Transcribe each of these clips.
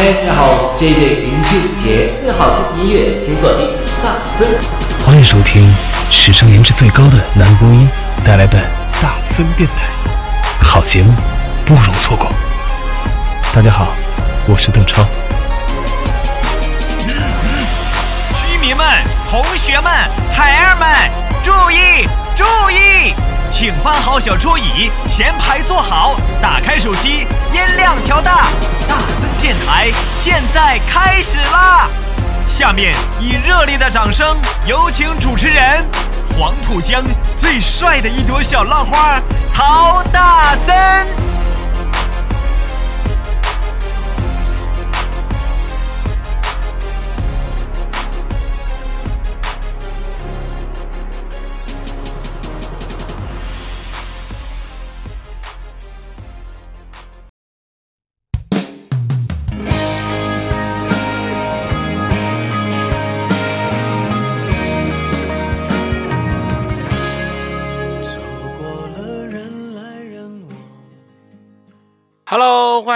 嘿，大家好，我是 JJ 林俊杰，最好听音乐请锁定大森。欢迎收听史上颜值最高的男播音带来的大森电台，好节目不容错过。大家好，我是邓超。居民们、同学们、孩儿们，注意注意，请搬好小桌椅，前排坐好，打开手机，音量调大。大森电台现在开始啦！下面以热烈的掌声，有请主持人黄浦江最帅的一朵小浪花曹大森。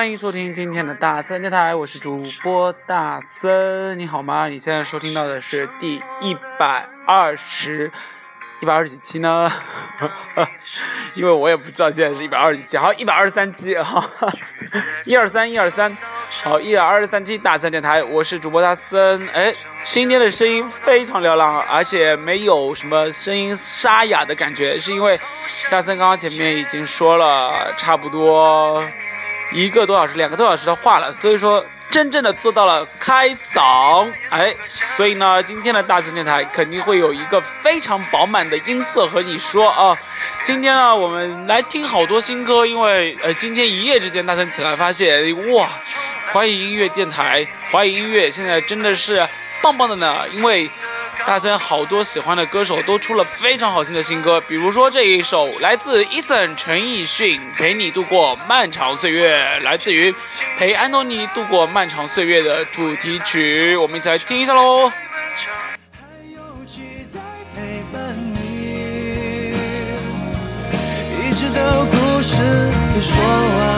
欢迎收听今天的大森电台，我是主播大森，你好吗？你现在收听到的是第一百二十，一百二十几期呢？因为我也不知道现在是一百二十几期，好，一百二十三期，哈，一二三，一二三，好，一百二十三期大森电台，我是主播大森，哎，今天的声音非常嘹亮，而且没有什么声音沙哑的感觉，是因为大森刚刚前面已经说了差不多。一个多小时、两个多小时的话了，所以说真正的做到了开嗓，哎，所以呢，今天的大森电台肯定会有一个非常饱满的音色和你说啊。今天呢，我们来听好多新歌，因为呃，今天一夜之间大森起来发现，哇，华语音乐电台，华语音乐现在真的是棒棒的呢，因为。大森好多喜欢的歌手都出了非常好听的新歌，比如说这一首来自 Eason 陈奕迅《陪你度过漫长岁月》，来自于陪安东尼度过漫长岁月的主题曲，我们一起来听一下喽。一直到故事给说完。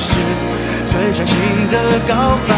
是最伤心的告白。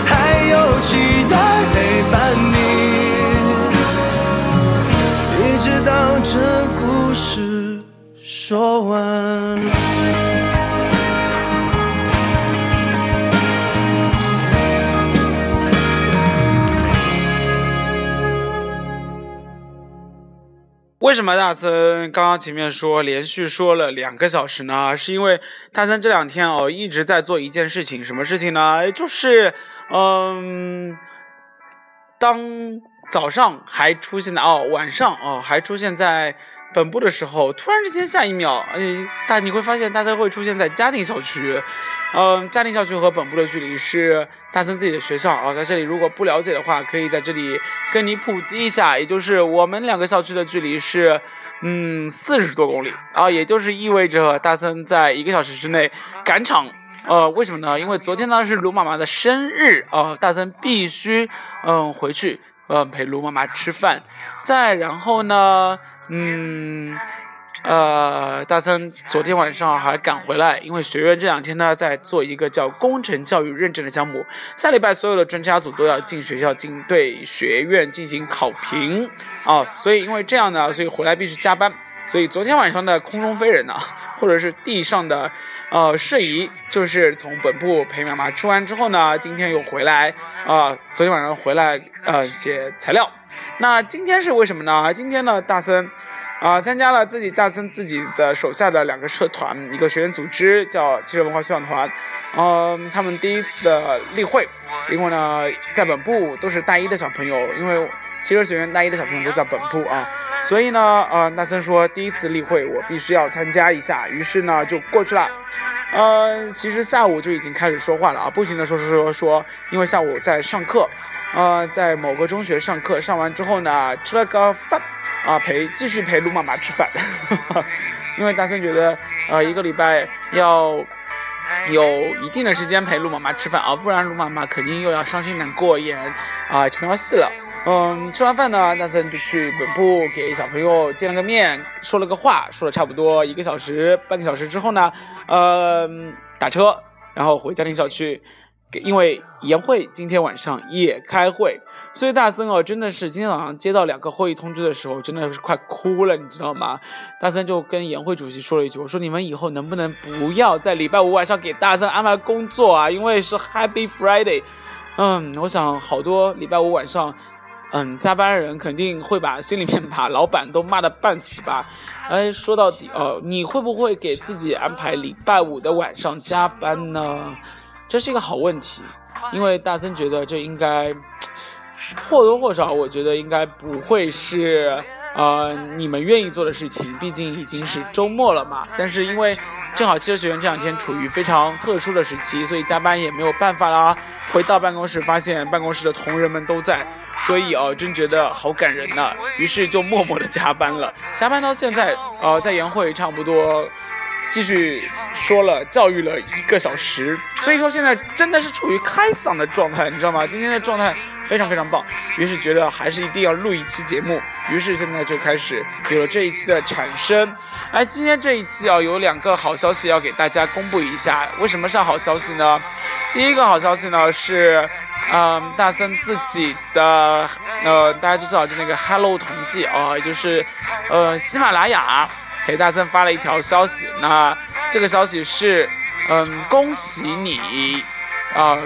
说完。为什么大森刚刚前面说连续说了两个小时呢？是因为大森这两天哦一直在做一件事情，什么事情呢？就是嗯，当早上还出现在哦，晚上哦还出现在本部的时候，突然之间下一秒，哎，大你会发现大森会出现在嘉定校区。嗯，嘉定校区和本部的距离是大森自己的学校啊，在这里如果不了解的话，可以在这里跟你普及一下，也就是我们两个校区的距离是，嗯，四十多公里啊，也就是意味着大森在一个小时之内赶场，呃，为什么呢？因为昨天呢是卢妈妈的生日啊，大森必须嗯回去嗯陪卢妈妈吃饭，再然后呢，嗯。呃，大森昨天晚上还赶回来，因为学院这两天呢在做一个叫工程教育认证的项目，下礼拜所有的专家组都要进学校进对学院进行考评啊，所以因为这样呢，所以回来必须加班，所以昨天晚上的空中飞人呢，或者是地上的呃瞬移，就是从本部陪妈妈吃完之后呢，今天又回来啊，昨天晚上回来呃写材料，那今天是为什么呢？今天呢，大森。啊，参加了自己大森自己的手下的两个社团，一个学员组织叫汽车文化宣传团，嗯，他们第一次的例会，因为呢，在本部都是大一的小朋友，因为汽车学院大一的小朋友都在本部啊，所以呢，呃，大森说第一次例会我必须要参加一下，于是呢就过去了，呃，其实下午就已经开始说话了啊，不停的说说说说，因为下午在上课，呃，在某个中学上课，上完之后呢，吃了个饭。啊，陪继续陪陆妈妈吃饭，因为大森觉得，呃，一个礼拜要有一定的时间陪陆妈妈吃饭啊，不然陆妈妈肯定又要伤心难过，也啊琼瑶戏了。嗯，吃完饭呢，大森就去本部给小朋友见了个面，说了个话，说了差不多一个小时、半个小时之后呢，呃，打车，然后回家庭小区，因为研会今天晚上也开会。所以大森哦，真的是今天早上接到两个会议通知的时候，真的是快哭了，你知道吗？大森就跟研会主席说了一句：“我说你们以后能不能不要在礼拜五晚上给大森安排工作啊？因为是 Happy Friday。”嗯，我想好多礼拜五晚上，嗯，加班人肯定会把心里面把老板都骂得半死吧？哎，说到底哦，你会不会给自己安排礼拜五的晚上加班呢？这是一个好问题，因为大森觉得这应该。或多或少，我觉得应该不会是，呃，你们愿意做的事情。毕竟已经是周末了嘛。但是因为正好汽车学院这两天处于非常特殊的时期，所以加班也没有办法啦。回到办公室，发现办公室的同仁们都在，所以哦，真觉得好感人呐。于是就默默的加班了。加班到现在，呃，在研会差不多继续说了教育了一个小时，所以说现在真的是处于开嗓的状态，你知道吗？今天的状态。非常非常棒，于是觉得还是一定要录一期节目，于是现在就开始有了这一期的产生。哎，今天这一期啊，有两个好消息要给大家公布一下。为什么是好消息呢？第一个好消息呢是，嗯，大森自己的，呃，大家都知道就那个 Hello 统计啊，就是，呃，喜马拉雅给大森发了一条消息，那这个消息是，嗯，恭喜你，啊，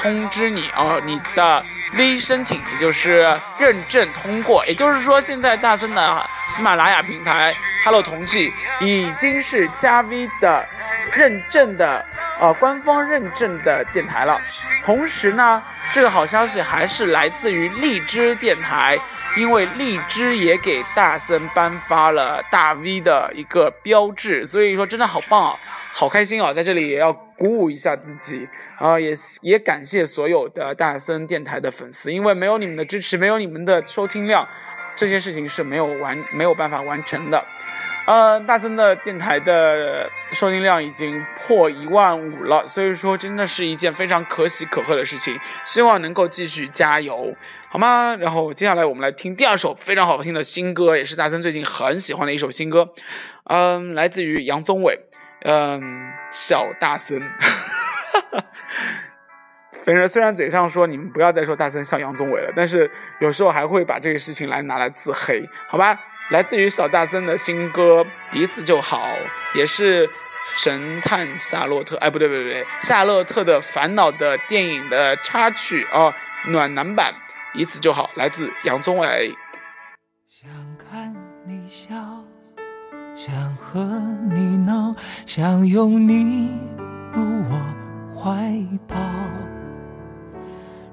通知你啊，你的。V 申请也就是认证通过，也就是说，现在大森的喜马拉雅平台 Hello 同济已经是加 V 的认证的呃官方认证的电台了。同时呢，这个好消息还是来自于荔枝电台，因为荔枝也给大森颁发了大 V 的一个标志，所以说真的好棒啊！好开心啊！在这里也要鼓舞一下自己啊，也也感谢所有的大森电台的粉丝，因为没有你们的支持，没有你们的收听量，这件事情是没有完没有办法完成的。呃，大森的电台的收听量已经破一万五了，所以说真的是一件非常可喜可贺的事情，希望能够继续加油，好吗？然后接下来我们来听第二首非常好听的新歌，也是大森最近很喜欢的一首新歌，嗯，来自于杨宗纬。嗯，小大森，反正虽然嘴上说你们不要再说大森像杨宗纬了，但是有时候还会把这个事情来拿来自黑，好吧？来自于小大森的新歌《一次就好》，也是神探夏洛特，哎，不对不对不对，夏洛特的烦恼的电影的插曲啊，暖男版《一次就好》，来自杨宗纬。想看你笑，想和你闹，想拥你入我怀抱。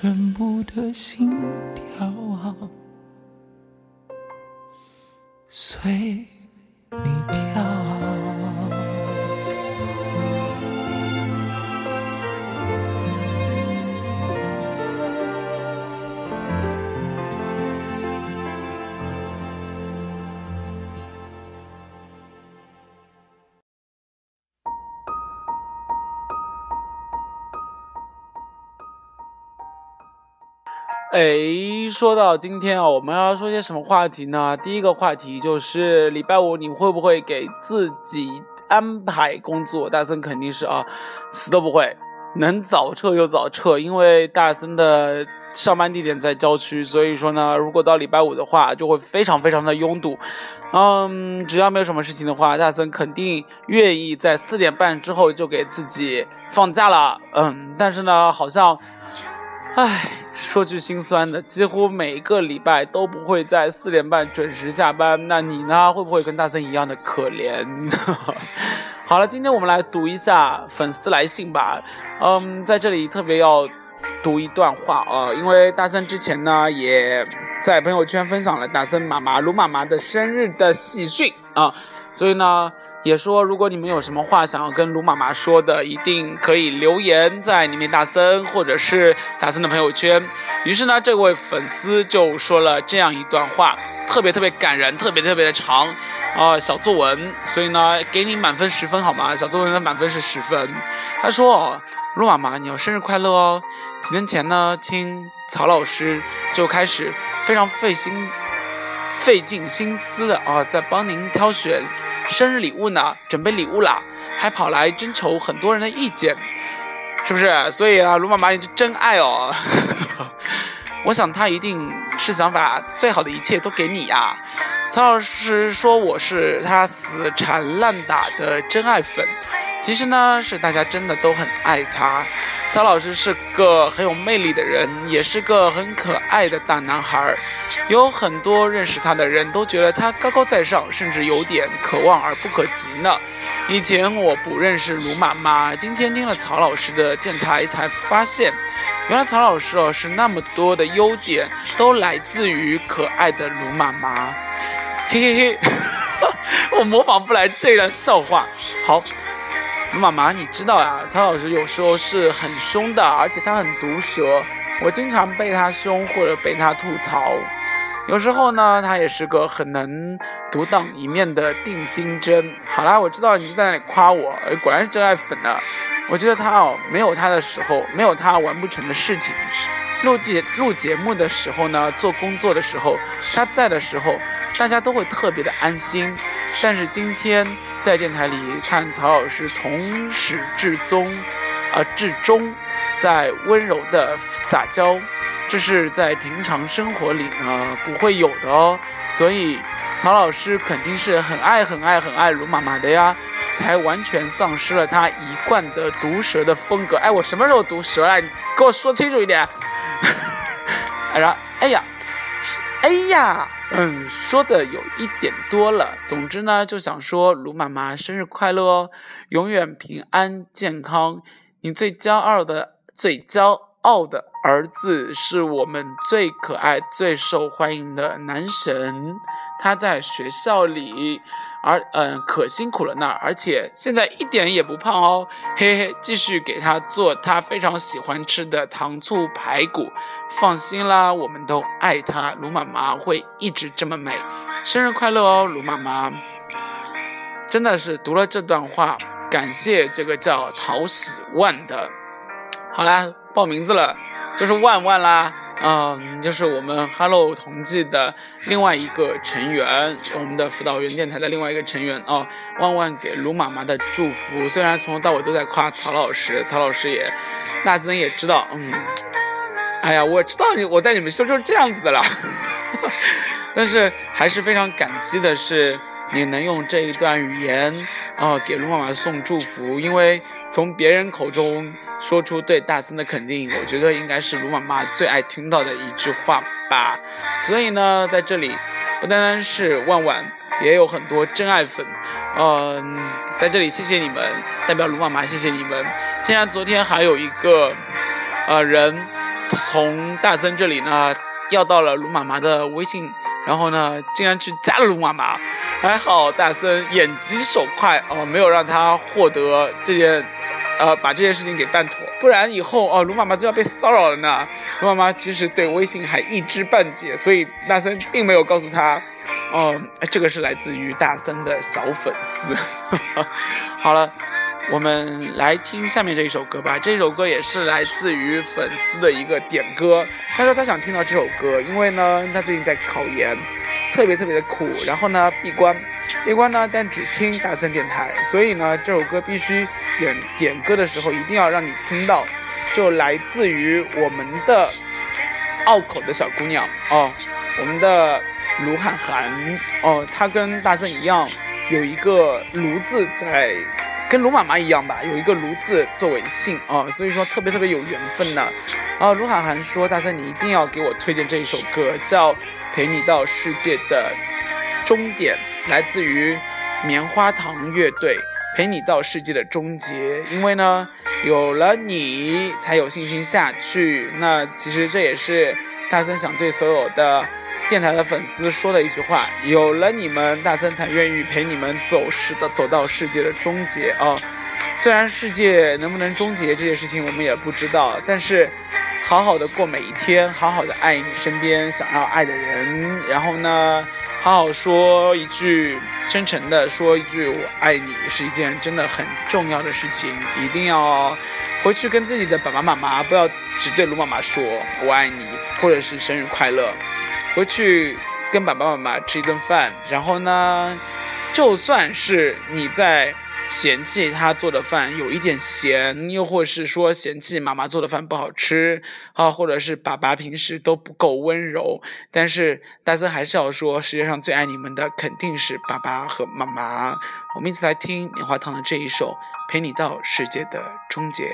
全部的心跳，随你跳。哎，说到今天啊，我们要说些什么话题呢？第一个话题就是礼拜五你会不会给自己安排工作？大森肯定是啊，死都不会，能早撤就早撤，因为大森的上班地点在郊区，所以说呢，如果到礼拜五的话，就会非常非常的拥堵。嗯，只要没有什么事情的话，大森肯定愿意在四点半之后就给自己放假了。嗯，但是呢，好像。唉，说句心酸的，几乎每个礼拜都不会在四点半准时下班。那你呢？会不会跟大森一样的可怜？好了，今天我们来读一下粉丝来信吧。嗯，在这里特别要读一段话啊，因为大森之前呢也在朋友圈分享了大森妈妈卢妈妈的生日的喜讯啊，所以呢。也说如果你们有什么话想要跟卢妈妈说的，一定可以留言在里面大森或者是大森的朋友圈。于是呢，这位粉丝就说了这样一段话，特别特别感人，特别特别的长，啊、小作文，所以呢，给你满分十分好吗？小作文的满分是十分。他说哦，卢妈妈，你要生日快乐哦！几年前呢，听曹老师就开始非常费心、费尽心思的啊，在帮您挑选生日礼物呢，准备礼物啦，还跑来征求很多人的意见，是不是？所以啊，卢妈妈，你是真爱哦！我想他一定是想把最好的一切都给你呀、曹老师说我是他死缠烂打的真爱粉，其实呢是大家真的都很爱他。曹老师是个很有魅力的人，也是个很可爱的大男孩儿。有很多认识他的人都觉得他高高在上，甚至有点可望而不可及呢。以前我不认识卢妈妈，今天听了曹老师的电台，才发现，原来曹老师哦是那么多的优点都来自于可爱的卢妈妈。嘿嘿嘿，我模仿不来这段笑话。好，妈妈，你知道呀，曹老师有时候是很凶的，而且他很毒舌，我经常被他凶或者被他吐槽。有时候呢，他也是个很能独当一面的定心针。好啦，我知道你是在那里夸我，果然是真爱粉呢。我觉得他哦，没有他的时候，没有他完不成的事情。录节录节目的时候呢，做工作的时候，他在的时候，大家都会特别的安心。但是今天在电台里看曹老师从始至终，啊、至终，在温柔的撒娇，这是在平常生活里呢不会有的哦。所以曹老师肯定是很爱很爱很爱卢妈妈的呀，才完全丧失了他一贯的毒舌的风格。哎，我什么时候毒舌了？你给我说清楚一点。然后，哎呀，哎呀，嗯，说的有一点多了。总之呢，就想说卢妈妈生日快乐哦，永远平安健康。你最骄傲的、最骄傲的儿子是我们最可爱、最受欢迎的男神。他在学校里，而嗯、可辛苦了呢，而且现在一点也不胖哦，嘿嘿，继续给他做他非常喜欢吃的糖醋排骨。放心啦，我们都爱他，卢妈妈会一直这么美。生日快乐哦，卢妈妈！真的是读了这段话，感谢这个叫陶喜万的。好啦，报名字了，就是万万啦。嗯，就是我们 Hello 同济的另外一个成员，我们的辅导员电台的另外一个成员哦，万万给卢妈妈的祝福。虽然从头到尾都在夸曹老师，曹老师也，大增也知道，嗯，哎呀，我知道你我在你们心中是这样子的啦，但是还是非常感激的是，你能用这一段语言啊、给卢妈妈送祝福，因为从别人口中说出对大森的肯定，我觉得应该是卢妈妈最爱听到的一句话吧。所以呢，在这里不单单是万万，也有很多真爱粉，嗯、在这里谢谢你们，代表卢妈妈谢谢你们。竟然昨天还有一个呃人从大森这里呢要到了卢妈妈的微信，然后呢竟然去加了卢妈妈，还好大森眼疾手快哦、没有让他获得这件。呃，把这件事情给办妥，不然以后哦，卢妈妈就要被骚扰了呢。卢妈妈其实对微信还一知半解，所以大森并没有告诉他，哦、这个是来自于大森的小粉丝。好了，我们来听下面这一首歌吧。这首歌也是来自于粉丝的一个点歌，他说他想听到这首歌，因为呢，他最近在考研，特别特别的苦，然后呢闭关，闭关呢但只听大森电台，所以呢这首歌必须点点歌的时候一定要让你听到，就来自于我们的拗口的小姑娘哦，我们的卢汉涵哦，她跟大森一样有一个卢字在。跟卢妈妈一样吧，有一个卢字作为姓啊、所以说特别特别有缘分呢。啊，卢涵涵说：“大森，你一定要给我推荐这一首歌，叫《陪你到世界的终点》，来自于棉花糖乐队。陪你到世界的终结，因为呢，有了你才有信心下去。那其实这也是大森想对所有的电台的粉丝说的一句话：有了你们，大森才愿意陪你们走世的走到世界的终结啊！虽然世界能不能终结这件事情我们也不知道，但是好好的过每一天，好好的爱你身边想要爱的人，然后呢，好好说一句真诚的说一句我爱你，是一件真的很重要的事情，一定要回去跟自己的爸爸妈妈，不要只对卢妈妈说我爱你，或者是生日快乐，回去跟爸爸妈妈吃一顿饭，然后呢，就算是你在。嫌弃他做的饭有一点咸，又或是说嫌弃妈妈做的饭不好吃啊，或者是爸爸平时都不够温柔，但是大森还是要说，世界上最爱你们的肯定是爸爸和妈妈。我们一起来听棉花糖的这一首《陪你到世界的终结》。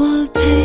我陪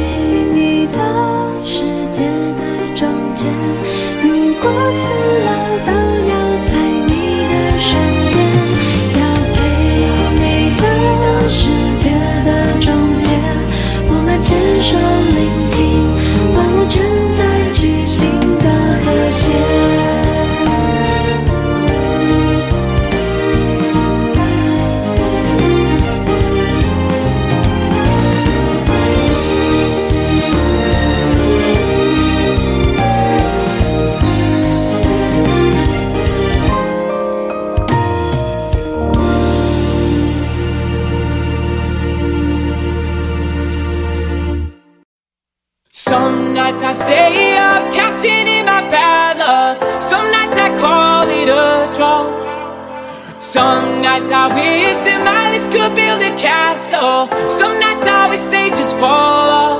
Some nights I wish that my lips could build a castle. Some nights I wish they just fall.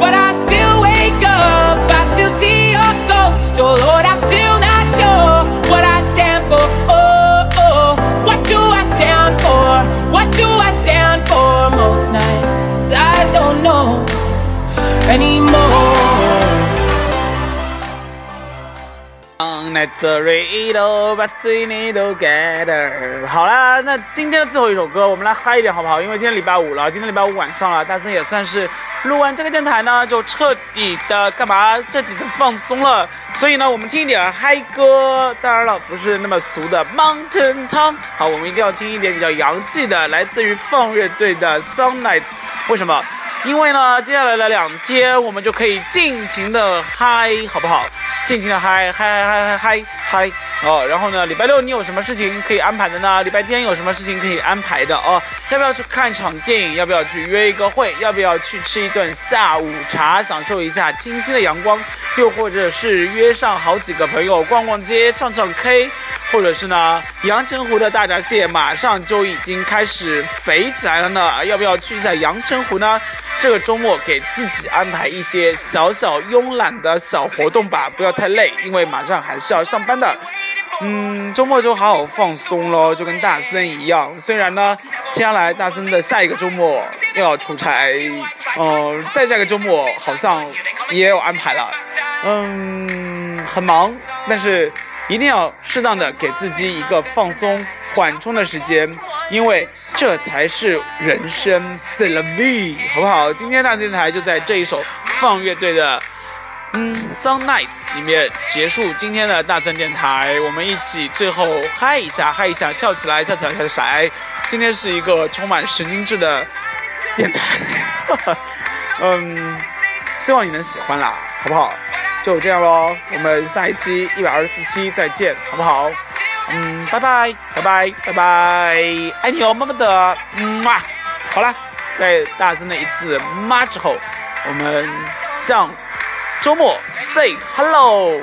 But I still wake up, I still see your ghost. Oh Lord, I'm still not sure what I stand for. Oh, oh, what do I stand for? What do I stand for? Most nights I don't know anymore. Nazareno, but they together。好啦，那今天的最后一首歌，我们来嗨一点好不好？因为今天礼拜五了，今天礼拜五晚上了，大森也算是录完这个电台呢，就彻底的干嘛？彻底的放松了。所以呢，我们听一点嗨歌，当然了，不是那么俗的 Mountain Town。好，我们一定要听一点比较洋气的，来自于放乐队的 Some Nights。为什么？因为呢，接下来的两天我们就可以尽情的嗨，好不好？尽情的嗨嗨嗨嗨嗨嗨哦。然后呢，礼拜六你有什么事情可以安排的呢？礼拜天有什么事情可以安排的哦？要不要去看一场电影？要不要去约一个会？要不要去吃一顿下午茶，享受一下清新的阳光？又或者是约上好几个朋友逛逛街、唱唱 K？或者是呢，阳澄湖的大闸蟹马上就已经开始肥起来了呢，要不要去一下阳澄湖呢？这个周末给自己安排一些小小慵懒的小活动吧，不要太累，因为马上还是要上班的。嗯，周末就好好放松喽，就跟大森一样。虽然呢，接下来大森的下一个周末又要出差，嗯，再下个周末好像也有安排了，嗯，很忙，但是。一定要适当的给自己一个放松、缓冲的时间，因为这才是人生。C L V，好不好？今天大电台就在这一首放乐队的嗯《Sun Night》里面结束今天的大森电台。我们一起最后嗨一下，嗨一下，跳起来，跳起来，跳起来！今天是一个充满神经质的电台，嗯，希望你能喜欢啦，好不好？就这样喽，我们下一期一百二十四期再见，好不好？嗯，拜拜，拜拜，拜拜，爱你哦，么么哒，嗯嘛。好了，在大声的一次妈之后，我们向周末 say hello。